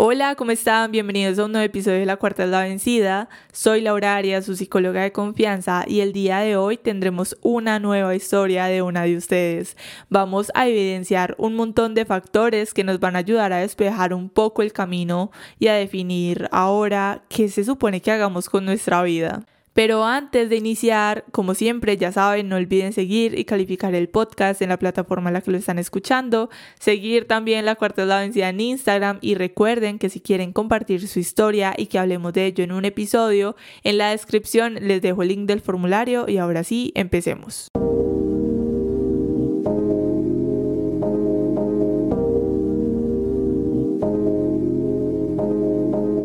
Hola, ¿cómo están? Bienvenidos a un nuevo episodio de La Cuarta es la Vencida. Soy Laura Arias, su psicóloga de confianza, y el día de hoy tendremos una nueva historia de una de ustedes. Vamos a evidenciar un montón de factores que nos van a ayudar a despejar un poco el camino y a definir ahora qué se supone que hagamos con nuestra vida. Pero antes de iniciar, como siempre, ya saben, no olviden seguir y calificar el podcast en la plataforma en la que lo están escuchando, seguir también la cuarta de la vencida en Instagram y recuerden que si quieren compartir su historia y que hablemos de ello en un episodio, en la descripción les dejo el link del formulario y ahora sí, empecemos.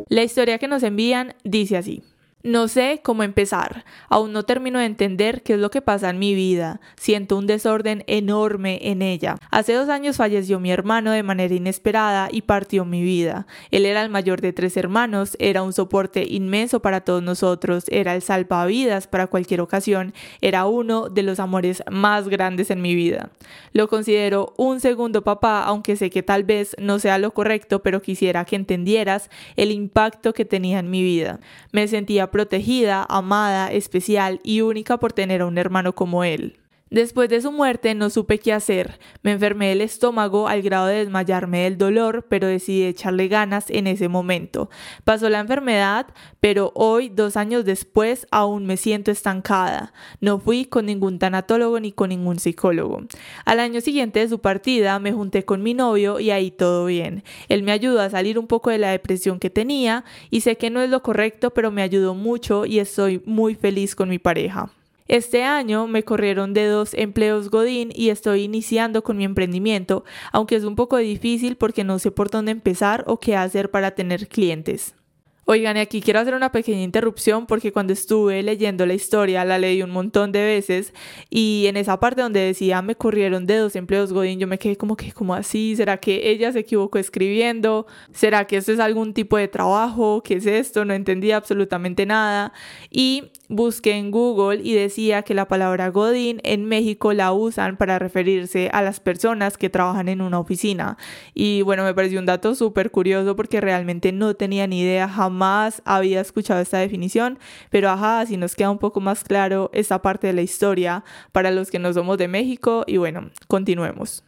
La historia que nos envían dice así. No sé cómo empezar. Aún no termino de entender qué es lo que pasa en mi vida. Siento un desorden enorme en ella. Hace dos años falleció mi hermano de manera inesperada y partió mi vida. Él era el mayor de tres hermanos, era un soporte inmenso para todos nosotros, era el salvavidas para cualquier ocasión, era uno de los amores más grandes en mi vida. Lo considero un segundo papá, aunque sé que tal vez no sea lo correcto, pero quisiera que entendieras el impacto que tenía en mi vida. Me sentía protegida, amada, especial y única por tener a un hermano como él. Después de su muerte no supe qué hacer. Me enfermé del estómago al grado de desmayarme del dolor, pero decidí echarle ganas en ese momento. Pasó la enfermedad, pero hoy, dos años después, aún me siento estancada. No fui con ningún tanatólogo ni con ningún psicólogo. Al año siguiente de su partida me junté con mi novio y ahí todo bien. Él me ayudó a salir un poco de la depresión que tenía y sé que no es lo correcto, pero me ayudó mucho y estoy muy feliz con mi pareja. Este año me corrieron de dos empleos Godín y estoy iniciando con mi emprendimiento, aunque es un poco difícil porque no sé por dónde empezar o qué hacer para tener clientes. Oigan, y aquí quiero hacer una pequeña interrupción porque cuando estuve leyendo la historia la leí un montón de veces y en esa parte donde decía me corrieron de dos empleos Godín, yo me quedé como que, como así? ¿Será que ella se equivocó escribiendo? ¿Será que esto es algún tipo de trabajo? ¿Qué es esto? No entendía absolutamente nada. Y busqué en Google y decía que la palabra Godín en México la usan para referirse a las personas que trabajan en una oficina. Y bueno, me pareció un dato súper curioso porque realmente no tenía ni idea jamás más había escuchado esta definición, pero ajá, así nos queda un poco más claro esta parte de la historia para los que no somos de México y bueno, continuemos.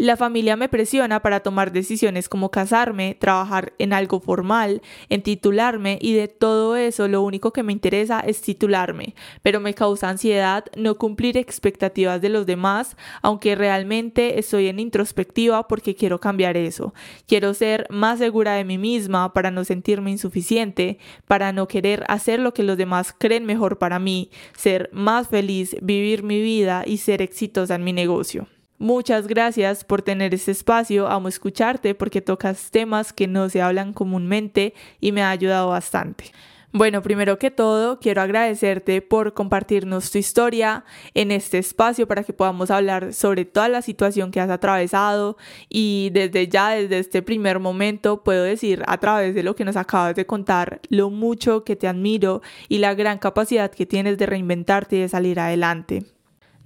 La familia me presiona para tomar decisiones como casarme, trabajar en algo formal, en titularme y de todo eso lo único que me interesa es titularme, pero me causa ansiedad no cumplir expectativas de los demás, aunque realmente estoy en introspectiva porque quiero cambiar eso. Quiero ser más segura de mí misma para no sentirme insuficiente, para no querer hacer lo que los demás creen mejor para mí, ser más feliz, vivir mi vida y ser exitosa en mi negocio. Muchas gracias por tener este espacio, amo escucharte porque tocas temas que no se hablan comúnmente y me ha ayudado bastante. Bueno, primero que todo, quiero agradecerte por compartirnos tu historia en este espacio para que podamos hablar sobre toda la situación que has atravesado y desde ya, desde este primer momento, puedo decir a través de lo que nos acabas de contar lo mucho que te admiro y la gran capacidad que tienes de reinventarte y de salir adelante.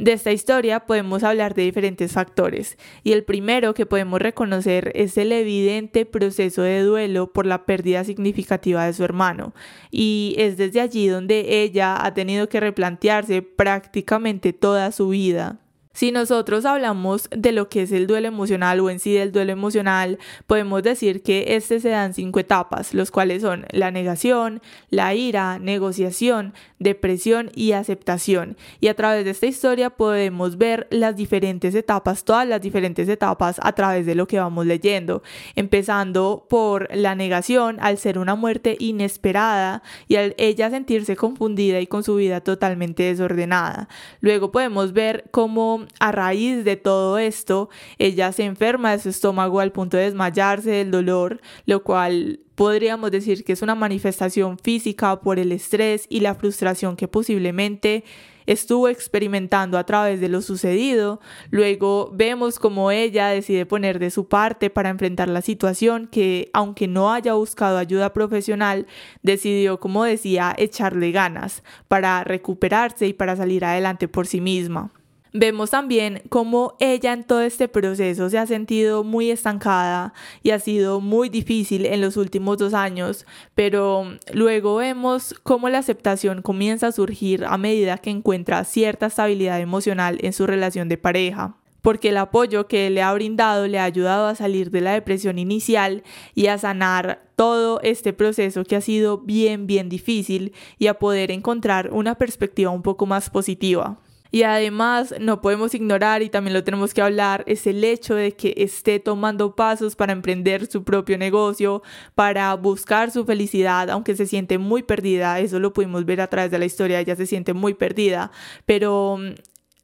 De esta historia podemos hablar de diferentes factores y el primero que podemos reconocer es el evidente proceso de duelo por la pérdida significativa de su hermano y es desde allí donde ella ha tenido que replantearse prácticamente toda su vida. Si nosotros hablamos de lo que es el duelo emocional o en sí del duelo emocional, podemos decir que este se da en cinco etapas, los cuales son la negación, la ira, negociación, depresión y aceptación. Y a través de esta historia podemos ver las diferentes etapas, todas las diferentes etapas a través de lo que vamos leyendo, empezando por la negación al ser una muerte inesperada y al ella sentirse confundida y con su vida totalmente desordenada. Luego podemos ver cómo a raíz de todo esto ella se enferma de su estómago al punto de desmayarse del dolor, lo cual podríamos decir que es una manifestación física por el estrés y la frustración que posiblemente estuvo experimentando a través de lo sucedido. Luego vemos como ella decide poner de su parte para enfrentar la situación que, aunque no haya buscado ayuda profesional, decidió, como decía, echarle ganas para recuperarse y para salir adelante por sí misma. Vemos también cómo ella en todo este proceso se ha sentido muy estancada y ha sido muy difícil en los últimos dos años, pero luego vemos cómo la aceptación comienza a surgir a medida que encuentra cierta estabilidad emocional en su relación de pareja porque el apoyo que le ha brindado le ha ayudado a salir de la depresión inicial y a sanar todo este proceso que ha sido bien, bien difícil y a poder encontrar una perspectiva un poco más positiva. Y además no podemos ignorar y también lo tenemos que hablar es el hecho de que esté tomando pasos para emprender su propio negocio, para buscar su felicidad, aunque se siente muy perdida, eso lo pudimos ver a través de la historia, ella se siente muy perdida, pero mm,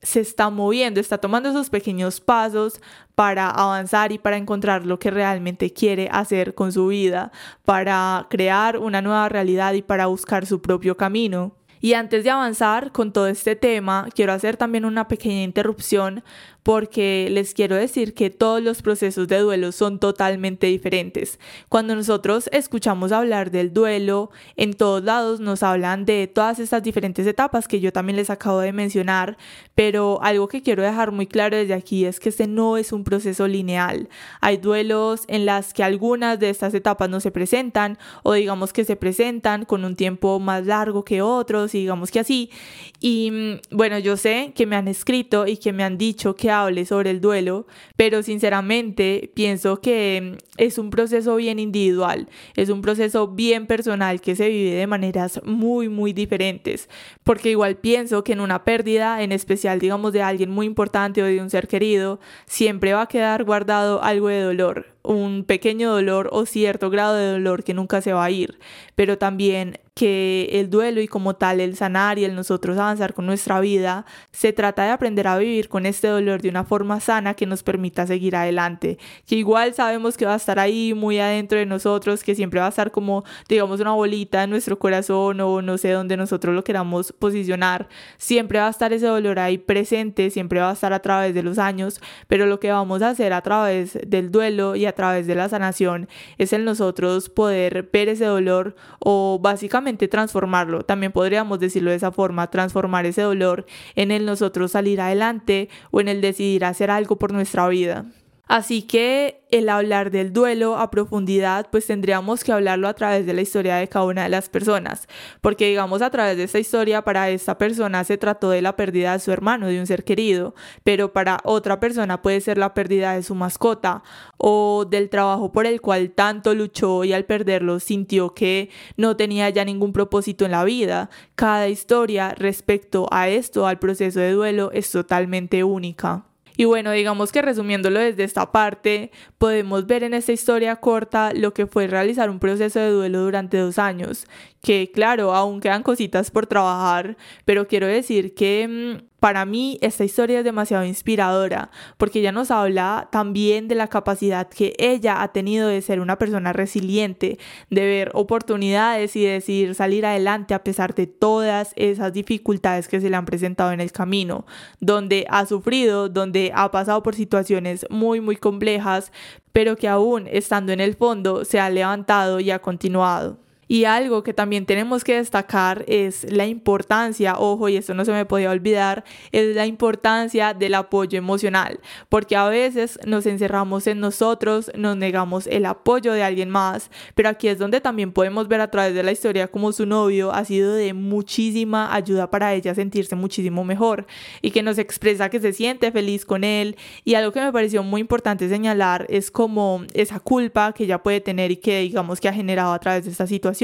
se está moviendo, está tomando esos pequeños pasos para avanzar y para encontrar lo que realmente quiere hacer con su vida, para crear una nueva realidad y para buscar su propio camino. Y antes de avanzar con todo este tema, quiero hacer también una pequeña interrupción porque les quiero decir que todos los procesos de duelo son totalmente diferentes. Cuando nosotros escuchamos hablar del duelo, en todos lados nos hablan de todas estas diferentes etapas que yo también les acabo de mencionar, pero algo que quiero dejar muy claro desde aquí es que este no es un proceso lineal. Hay duelos en las que algunas de estas etapas no se presentan o digamos que se presentan con un tiempo más largo que otros y digamos que así. Y mm, bueno, yo sé que me han escrito y que me han dicho que sobre el duelo, pero sinceramente pienso que mm, es un proceso bien individual, es un proceso bien personal que se vive de maneras muy, muy diferentes, porque igual pienso que en una pérdida, en especial digamos de alguien muy importante o de un ser querido, siempre va a quedar guardado algo de dolor, un pequeño dolor o cierto grado de dolor que nunca se va a ir, pero también que el duelo y como tal el sanar y el nosotros avanzar con nuestra vida, se trata de aprender a vivir con este dolor de una forma sana que nos permita seguir adelante, que igual sabemos que va a estar ahí muy adentro de nosotros, que siempre va a estar como digamos una bolita en nuestro corazón o no sé dónde nosotros lo queramos posicionar, siempre va a estar ese dolor ahí presente, siempre va a estar a través de los años, pero lo que vamos a hacer a través del duelo y a través de la sanación es el nosotros poder ver ese dolor o básicamente transformarlo. También podríamos decirlo de esa forma, transformar ese dolor en el nosotros salir adelante o en el decidir hacer algo por nuestra vida. Así que el hablar del duelo a profundidad, pues tendríamos que hablarlo a través de la historia de cada una de las personas, porque digamos a través de esta historia para esta persona se trató de la pérdida de su hermano, de un ser querido, pero para otra persona puede ser la pérdida de su mascota o del trabajo por el cual tanto luchó y al perderlo sintió que no tenía ya ningún propósito en la vida. Cada historia respecto a esto, al proceso de duelo, es totalmente única. Y bueno, digamos que resumiéndolo desde esta parte, podemos ver en esta historia corta lo que fue realizar un proceso de duelo durante dos años, que claro, aún quedan cositas por trabajar, pero quiero decir que mm, para mí esta historia es demasiado inspiradora porque ella nos habla también de la capacidad que ella ha tenido de ser una persona resiliente, de ver oportunidades y decidir salir adelante a pesar de todas esas dificultades que se le han presentado en el camino, donde ha sufrido, donde ha pasado por situaciones muy muy complejas, pero que aún estando en el fondo se ha levantado y ha continuado. Y algo que también tenemos que destacar es la importancia, ojo, y esto no se me podía olvidar, es la importancia del apoyo emocional, porque a veces nos encerramos en nosotros, nos negamos el apoyo de alguien más, pero aquí es donde también podemos ver a través de la historia como su novio ha sido de muchísima ayuda para ella sentirse muchísimo mejor y que nos expresa que se siente feliz con él. Y algo que me pareció muy importante señalar es como esa culpa que ella puede tener y que digamos que ha generado a través de esta situación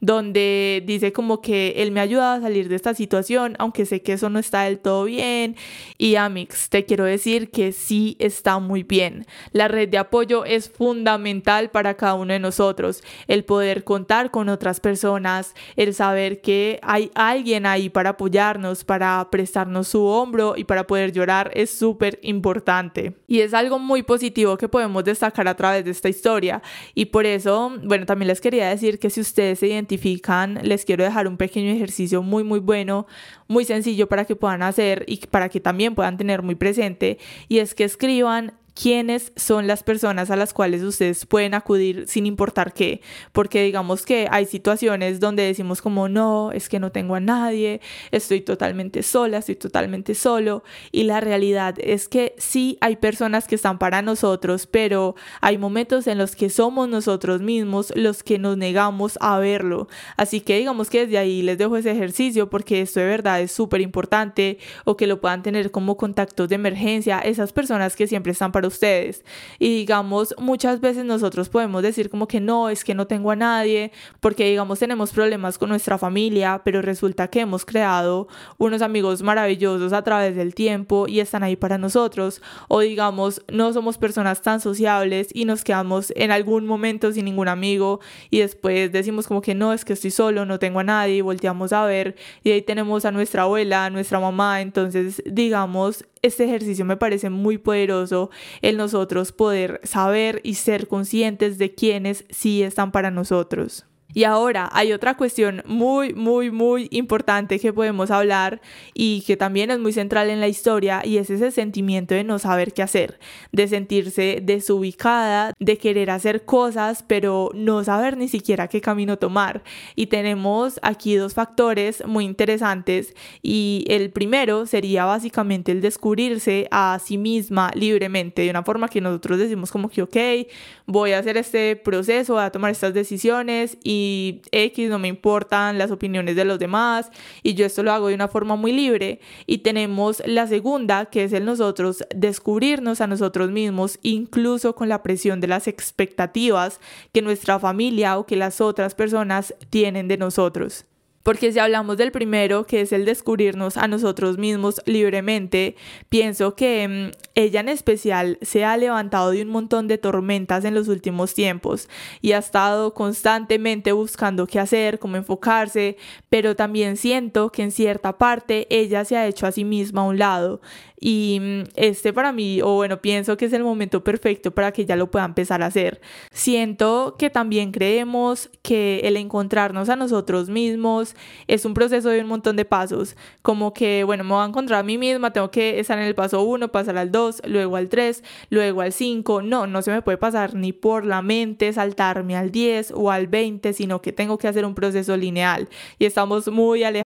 donde dice como que él me ha ayudado a salir de esta situación, aunque sé que eso no está del todo bien. Y Amix, te quiero decir que sí está muy bien. La red de apoyo es fundamental para cada uno de nosotros. El poder contar con otras personas, el saber que hay alguien ahí para apoyarnos, para prestarnos su hombro y para poder llorar es súper importante. Y es algo muy positivo que podemos destacar a través de esta historia. Y por eso, bueno, también les quería decir que si ustedes se identifican, les quiero dejar un pequeño ejercicio muy, muy bueno, muy sencillo para que puedan hacer y para que también puedan tener muy presente. Y es que escriban quiénes son las personas a las cuales ustedes pueden acudir sin importar qué, porque digamos que hay situaciones donde decimos como no, es que no tengo a nadie, estoy totalmente sola, estoy totalmente solo y la realidad es que sí hay personas que están para nosotros, pero hay momentos en los que somos nosotros mismos los que nos negamos a verlo. Así que digamos que desde ahí les dejo ese ejercicio porque esto de verdad es súper importante o que lo puedan tener como contactos de emergencia, esas personas que siempre están para ustedes. Y digamos, muchas veces nosotros podemos decir como que no, es que no tengo a nadie, porque digamos tenemos problemas con nuestra familia, pero resulta que hemos creado unos amigos maravillosos a través del tiempo y están ahí para nosotros. O digamos, no somos personas tan sociables y nos quedamos en algún momento sin ningún amigo y después decimos como que no, es que estoy solo, no tengo a nadie y volteamos a ver y ahí tenemos a nuestra abuela, a nuestra mamá, entonces digamos, este ejercicio me parece muy poderoso el nosotros poder saber y ser conscientes de quienes sí están para nosotros. Y ahora hay otra cuestión muy, muy, muy importante que podemos hablar y que también es muy central en la historia y es ese sentimiento de no saber qué hacer, de sentirse desubicada, de querer hacer cosas pero no saber ni siquiera qué camino tomar. Y tenemos aquí dos factores muy interesantes y el primero sería básicamente el descubrirse a sí misma libremente, de una forma que nosotros decimos como que, ok, voy a hacer este proceso, voy a tomar estas decisiones y X, no me importan las opiniones de los demás y yo esto lo hago de una forma muy libre. Y tenemos la segunda, que es el nosotros descubrirnos a nosotros mismos, incluso con la presión de las expectativas que nuestra familia o que las otras personas tienen de nosotros. Porque si hablamos del primero, que es el descubrirnos a nosotros mismos libremente, pienso que mm, ella en especial se ha levantado de un montón de tormentas en los últimos tiempos y ha estado constantemente buscando qué hacer, cómo enfocarse, pero también siento que en cierta parte ella se ha hecho a sí misma a un lado. Y mm, este para mí, o bueno, pienso que es el momento perfecto para que ella lo pueda empezar a hacer. Siento que también creemos que el encontrarnos a nosotros mismos es un proceso de un montón de pasos. Como que, bueno, me voy a encontrar a mí misma, tengo que estar en el paso 1, pasar al 2, luego al 3, luego al 5. No, no se me puede pasar ni por la mente saltarme al 10 o al 20, sino que tengo que hacer un proceso lineal. Y estamos muy alejados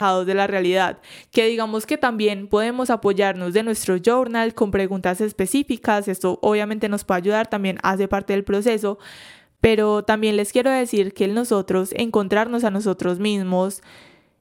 De la realidad, que digamos que también podemos apoyarnos de nuestro journal con preguntas específicas, esto obviamente nos puede ayudar, también hace parte del proceso, pero también les quiero decir que nosotros encontrarnos a nosotros mismos,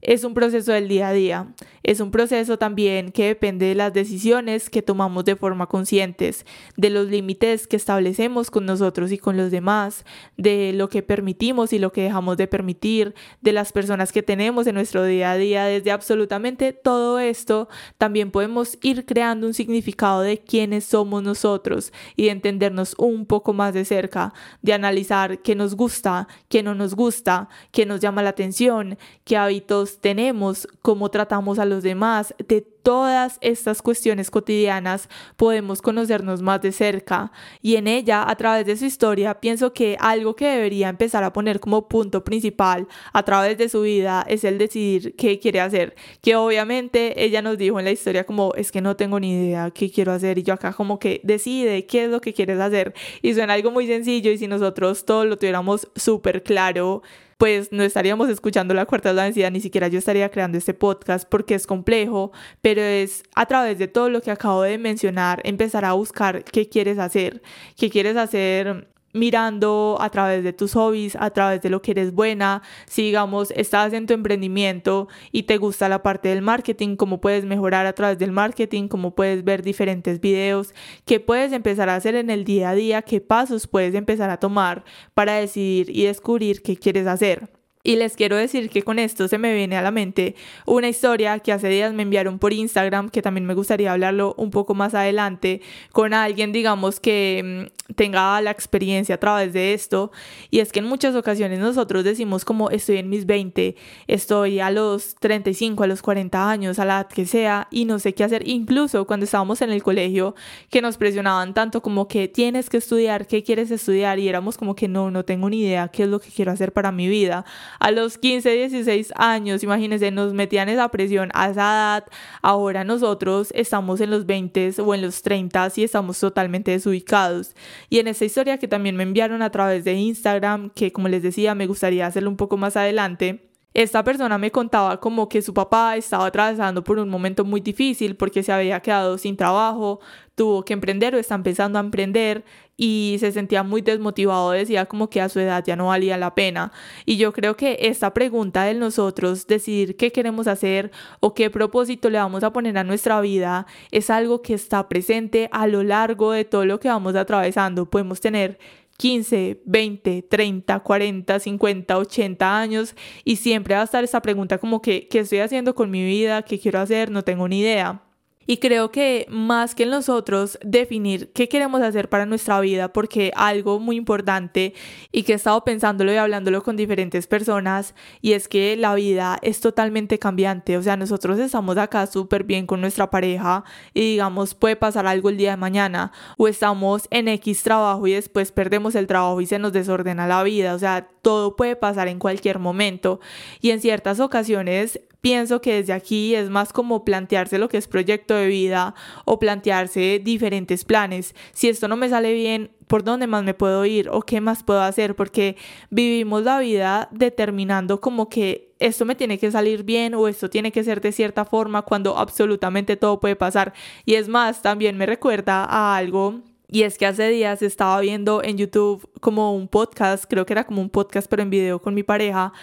es un proceso del día a día, es un proceso también que depende de las decisiones que tomamos de forma conscientes, de los límites que establecemos con nosotros y con los demás, de lo que permitimos y lo que dejamos de permitir, de las personas que tenemos en nuestro día a día, desde absolutamente todo esto, también podemos ir creando un significado de quiénes somos nosotros y de entendernos un poco más de cerca, de analizar qué nos gusta, qué no nos gusta, qué nos llama la atención, qué hábitos tenemos, cómo tratamos a los demás, de todas estas cuestiones cotidianas podemos conocernos más de cerca. Y en ella, a través de su historia, pienso que algo que debería empezar a poner como punto principal a través de su vida es el decidir qué quiere hacer, que obviamente ella nos dijo en la historia como es que no tengo ni idea qué quiero hacer y yo acá como que decide qué es lo que quieres hacer. Y suena algo muy sencillo y si nosotros todos lo tuviéramos súper claro, pues no estaríamos escuchando la cuarta de la densidad, ni siquiera yo estaría creando este podcast porque es complejo, pero es a través de todo lo que acabo de mencionar empezar a buscar qué quieres hacer, qué quieres hacer mirando a través de tus hobbies, a través de lo que eres buena, si digamos estás en tu emprendimiento y te gusta la parte del marketing, cómo puedes mejorar a través del marketing, cómo puedes ver diferentes videos, qué puedes empezar a hacer en el día a día, qué pasos puedes empezar a tomar para decidir y descubrir qué quieres hacer. Y les quiero decir que con esto se me viene a la mente una historia que hace días me enviaron por Instagram, que también me gustaría hablarlo un poco más adelante con alguien, digamos, que mm, tenga la experiencia a través de esto. Y es que en muchas ocasiones nosotros decimos como estoy en mis 20, estoy a los 35, a los 40 años, a la edad que sea, y no sé qué hacer. Incluso cuando estábamos en el colegio, que nos presionaban tanto como que tienes que estudiar, qué quieres estudiar, y éramos como que no, no tengo ni idea qué es lo que quiero hacer para mi vida a los 15, 16 años, imagínense, nos metían esa presión a esa edad. Ahora nosotros estamos en los 20 o en los 30 y estamos totalmente desubicados. Y en esta historia que también me enviaron a través de Instagram, que como les decía, me gustaría hacerlo un poco más adelante. Esta persona me contaba como que su papá estaba atravesando por un momento muy difícil porque se había quedado sin trabajo, tuvo que emprender o está empezando a emprender y se sentía muy desmotivado, decía como que a su edad ya no valía la pena. Y yo creo que esta pregunta de nosotros, decidir qué queremos hacer o qué propósito le vamos a poner a nuestra vida, es algo que está presente a lo largo de todo lo que vamos atravesando. Podemos tener 15, 20, 30, 40, 50, 80 años y siempre va a estar esa pregunta como que, ¿qué estoy haciendo con mi vida? ¿Qué quiero hacer? No tengo ni idea. Y creo que más que nosotros definir qué queremos hacer para nuestra vida, porque algo muy importante y que he estado pensándolo y hablándolo con diferentes personas, y es que la vida es totalmente cambiante. O sea, nosotros estamos acá súper bien con nuestra pareja y digamos, puede pasar algo el día de mañana, o estamos en X trabajo y después perdemos el trabajo y se nos desordena la vida. O sea, todo puede pasar en cualquier momento. Y en ciertas ocasiones pienso que desde aquí es más como plantearse lo que es proyecto de vida o plantearse diferentes planes. Si esto no me sale bien, ¿por dónde más me puedo ir o qué más puedo hacer? Porque vivimos la vida determinando como que esto me tiene que salir bien o esto tiene que ser de cierta forma cuando absolutamente todo puede pasar. Y es más, también me recuerda a algo y es que hace días estaba viendo en YouTube como un podcast, creo que era como un podcast pero en video con mi pareja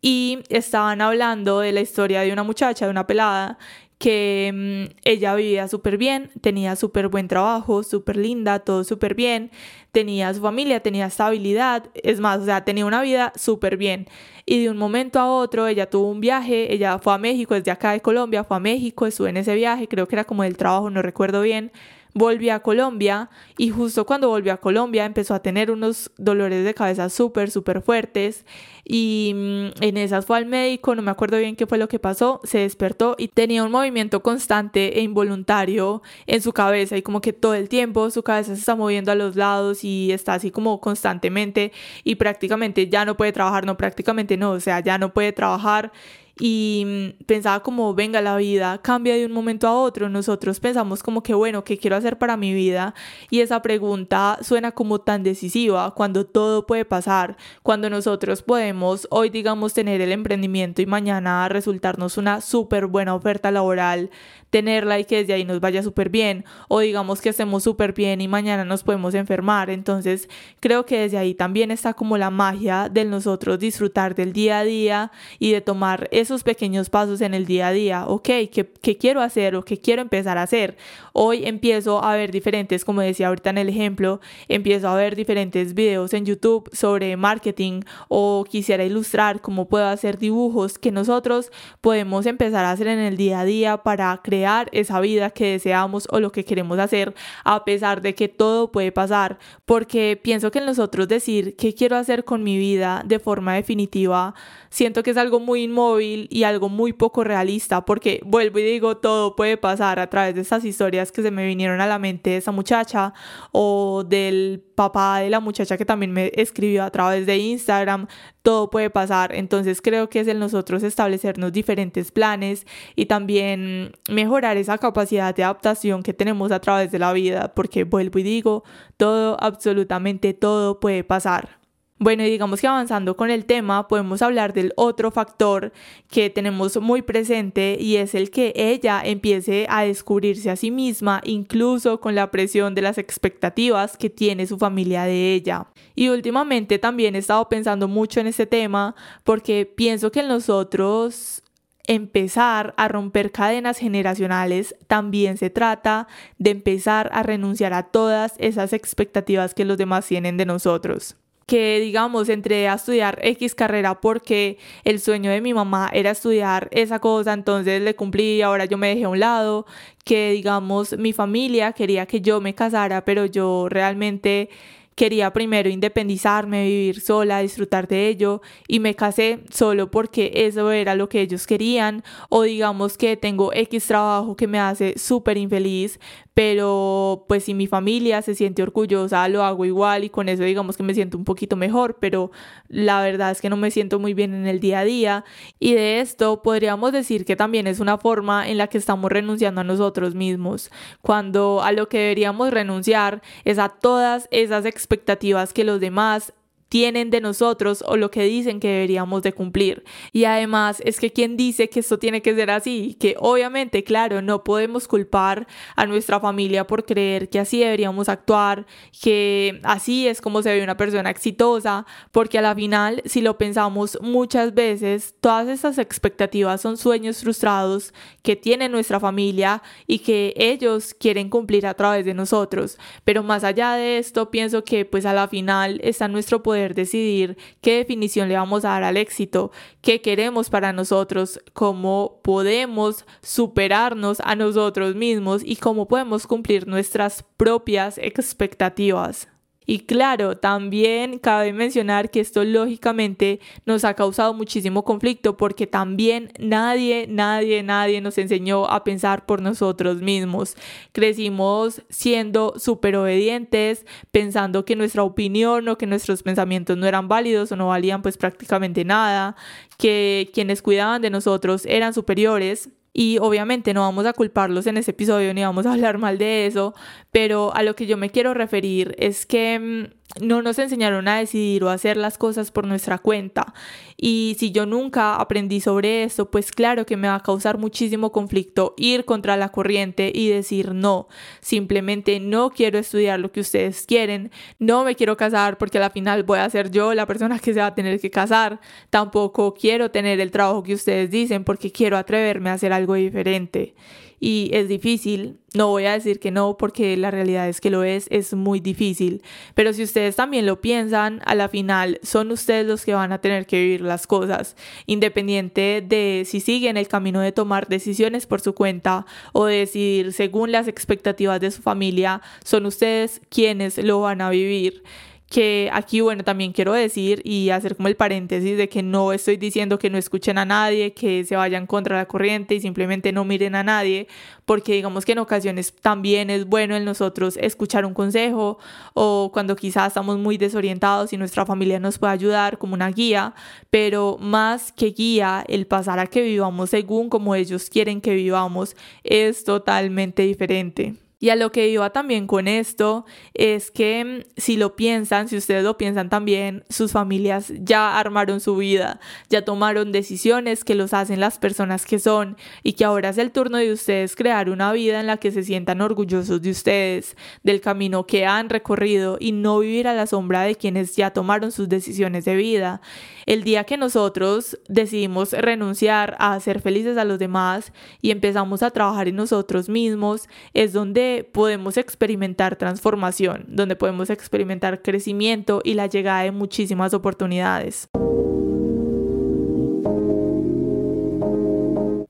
y estaban hablando de la historia de una muchacha, de una pelada, que mm, ella vivía súper bien, tenía súper buen trabajo, súper linda, todo súper bien, tenía su familia, tenía estabilidad, es más, o sea, tenía una vida súper bien. Y de un momento a otro ella tuvo un viaje, ella fue a México, desde acá de Colombia, fue a México, estuvo en ese viaje, creo que era como del trabajo, no recuerdo bien volvió a Colombia y justo cuando volvió a Colombia empezó a tener unos dolores de cabeza súper, súper fuertes y mm, en esas fue al médico, no me acuerdo bien qué fue lo que pasó, se despertó y tenía un movimiento constante e involuntario en su cabeza y como que todo el tiempo su cabeza se está moviendo a los lados y está así como constantemente y prácticamente ya no puede trabajar, no prácticamente no, o sea, ya no puede trabajar y mm, pensaba como, venga, la vida cambia de un momento a otro. Nosotros pensamos como que, bueno, ¿qué quiero hacer para mi vida? Y esa pregunta suena como tan decisiva cuando todo puede pasar, cuando nosotros podemos hoy, digamos, tener el emprendimiento y mañana resultarnos una súper buena oferta laboral tenerla y que desde ahí nos vaya súper bien o digamos que estemos súper bien y mañana nos podemos enfermar. Entonces creo que desde ahí también está como la magia de nosotros disfrutar del día a día y de tomar esos pequeños pasos en el día a día. Ok, ¿qué, qué quiero hacer o qué quiero empezar a hacer? Hoy empiezo a ver diferentes, como decía ahorita en el ejemplo, empiezo a ver diferentes videos en YouTube sobre marketing o quisiera ilustrar cómo puedo hacer dibujos que nosotros podemos empezar a hacer en el día a día para crear esa vida que deseamos o lo que queremos hacer, a pesar de que todo puede pasar, porque pienso que nosotros decir qué quiero hacer con mi vida de forma definitiva, siento que es algo muy inmóvil y algo muy poco realista, porque vuelvo y digo, todo puede pasar a través de esas historias que se me vinieron a la mente de esa muchacha o del papá de la muchacha que también me escribió a través de Instagram, todo puede pasar, entonces creo que es el nosotros establecernos diferentes planes y también mejorar esa capacidad de adaptación que tenemos a través de la vida, porque vuelvo y digo, todo, absolutamente todo puede pasar. Bueno, y digamos que avanzando con el tema, podemos hablar del otro factor que tenemos muy presente y es el que ella empiece a descubrirse a sí misma, incluso con la presión de las expectativas que tiene su familia de ella. Y últimamente también he estado pensando mucho en este tema porque pienso que nosotros empezar a romper cadenas generacionales también se trata de empezar a renunciar a todas esas expectativas que los demás tienen de nosotros que digamos entré a estudiar X carrera porque el sueño de mi mamá era estudiar esa cosa, entonces le cumplí ahora yo me dejé a un lado, que digamos mi familia quería que yo me casara, pero yo realmente quería primero independizarme, vivir sola, disfrutar de ello y me casé solo porque eso era lo que ellos querían o digamos que tengo X trabajo que me hace súper infeliz, pero pues si mi familia se siente orgullosa, lo hago igual y con eso digamos que me siento un poquito mejor, pero la verdad es que no me siento muy bien en el día a día. Y de esto podríamos decir que también es una forma en la que estamos renunciando a nosotros mismos, cuando a lo que deberíamos renunciar es a todas esas expectativas que los demás tienen de nosotros o lo que dicen que deberíamos de cumplir. Y además es que quien dice que esto tiene que ser así, que obviamente, claro, no podemos culpar a nuestra familia por creer que así deberíamos actuar, que así es como se ve una persona exitosa, porque a la final, si lo pensamos muchas veces, todas esas expectativas son sueños frustrados que tiene nuestra familia y que ellos quieren cumplir a través de nosotros. Pero más allá de esto, pienso que pues a la final está nuestro poder decidir qué definición le vamos a dar al éxito, qué queremos para nosotros, cómo podemos superarnos a nosotros mismos y cómo podemos cumplir nuestras propias expectativas. Y claro, también cabe mencionar que esto lógicamente nos ha causado muchísimo conflicto porque también nadie, nadie, nadie nos enseñó a pensar por nosotros mismos. Crecimos siendo súper obedientes, pensando que nuestra opinión o que nuestros pensamientos no eran válidos o no valían pues prácticamente nada, que quienes cuidaban de nosotros eran superiores y obviamente no vamos a culparlos en este episodio ni vamos a hablar mal de eso, pero a lo que yo me quiero referir es que mm, no nos enseñaron a decidir o hacer las cosas por nuestra cuenta. Y si yo nunca aprendí sobre eso, pues claro que me va a causar muchísimo conflicto ir contra la corriente y decir no. Simplemente no quiero estudiar lo que ustedes quieren, no me quiero casar porque al final voy a ser yo la persona que se va a tener que casar. Tampoco quiero tener el trabajo que ustedes dicen porque quiero atreverme a hacer algo diferente y es difícil. No voy a decir que no porque la realidad es que lo es, es muy difícil. Pero si ustedes también lo piensan, a la final son ustedes los que van a tener que vivir las cosas, independiente de si siguen el camino de tomar decisiones por su cuenta o decidir según las expectativas de su familia, son ustedes quienes lo van a vivir que aquí, bueno, también quiero decir y hacer como el paréntesis de que no estoy diciendo que no escuchen a nadie, que se vayan contra la corriente y simplemente no miren a nadie, porque digamos que en ocasiones también es bueno en nosotros escuchar un consejo o cuando quizás estamos muy desorientados y nuestra familia nos puede ayudar como una guía, pero más que guía, el pasar a que vivamos según como ellos quieren que vivamos es totalmente diferente. Y a lo que iba también con esto es que mm, si lo piensan, si ustedes lo piensan también, sus familias ya armaron su vida, ya tomaron decisiones que los hacen las personas que son y que ahora es el turno de ustedes crear una vida en la que se sientan orgullosos de ustedes, del camino que han recorrido y no vivir a la sombra de quienes ya tomaron sus decisiones de vida. El día que nosotros decidimos renunciar a ser felices a los demás y empezamos a trabajar en nosotros mismos, es donde podemos experimentar transformación, donde podemos experimentar crecimiento y la llegada de muchísimas oportunidades.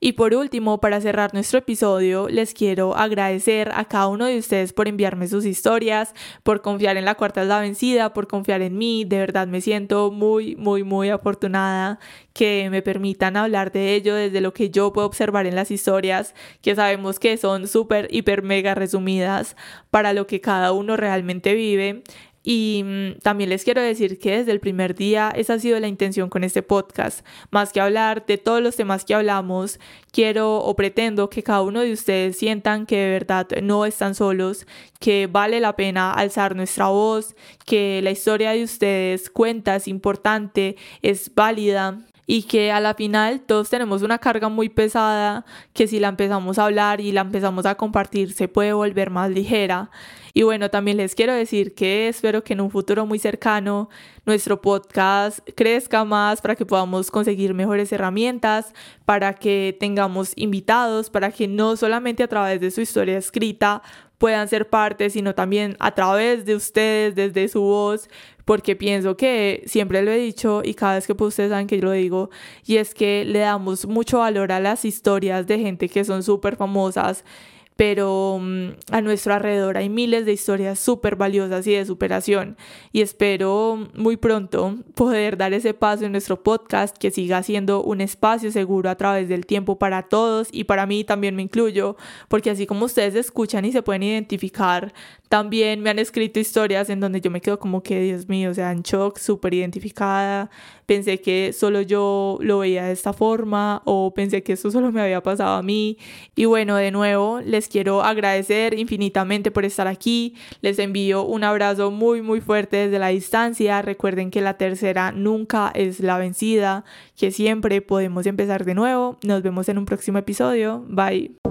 Y por último, para cerrar nuestro episodio, les quiero agradecer a cada uno de ustedes por enviarme sus historias, por confiar en la cuarta es la vencida, por confiar en mí. De verdad me siento muy, muy, muy afortunada que me permitan hablar de ello desde lo que yo puedo observar en las historias, que sabemos que son súper, hiper, mega resumidas para lo que cada uno realmente vive. Y mm, también les quiero decir que desde el primer día esa ha sido la intención con este podcast. Más que hablar de todos los temas que hablamos, quiero o pretendo que cada uno de ustedes sientan que de verdad no están solos, que vale la pena alzar nuestra voz, que la historia de ustedes cuenta, es importante, es válida y que a la final todos tenemos una carga muy pesada que si la empezamos a hablar y la empezamos a compartir se puede volver más ligera. Y bueno, también les quiero decir que espero que en un futuro muy cercano nuestro podcast crezca más para que podamos conseguir mejores herramientas, para que tengamos invitados, para que no solamente a través de su historia escrita puedan ser parte, sino también a través de ustedes, desde su voz, porque pienso que siempre lo he dicho y cada vez que ustedes saben que yo lo digo, y es que le damos mucho valor a las historias de gente que son súper famosas pero mm, a nuestro alrededor hay miles de historias súper valiosas y de superación y espero muy pronto poder dar ese paso en nuestro podcast que siga siendo un espacio seguro a través del tiempo para todos y para mí también me incluyo porque así como ustedes escuchan y se pueden identificar también me han escrito historias en donde yo me quedo como que, Dios mío, o sea, en shock, súper identificada. Pensé que solo yo lo veía de esta forma o pensé que esto solo me había pasado a mí. Y bueno, de nuevo, les quiero agradecer infinitamente por estar aquí. Les envío un abrazo muy, muy fuerte desde la distancia. Recuerden que la tercera nunca es la vencida, que siempre podemos empezar de nuevo. Nos vemos en un próximo episodio. Bye.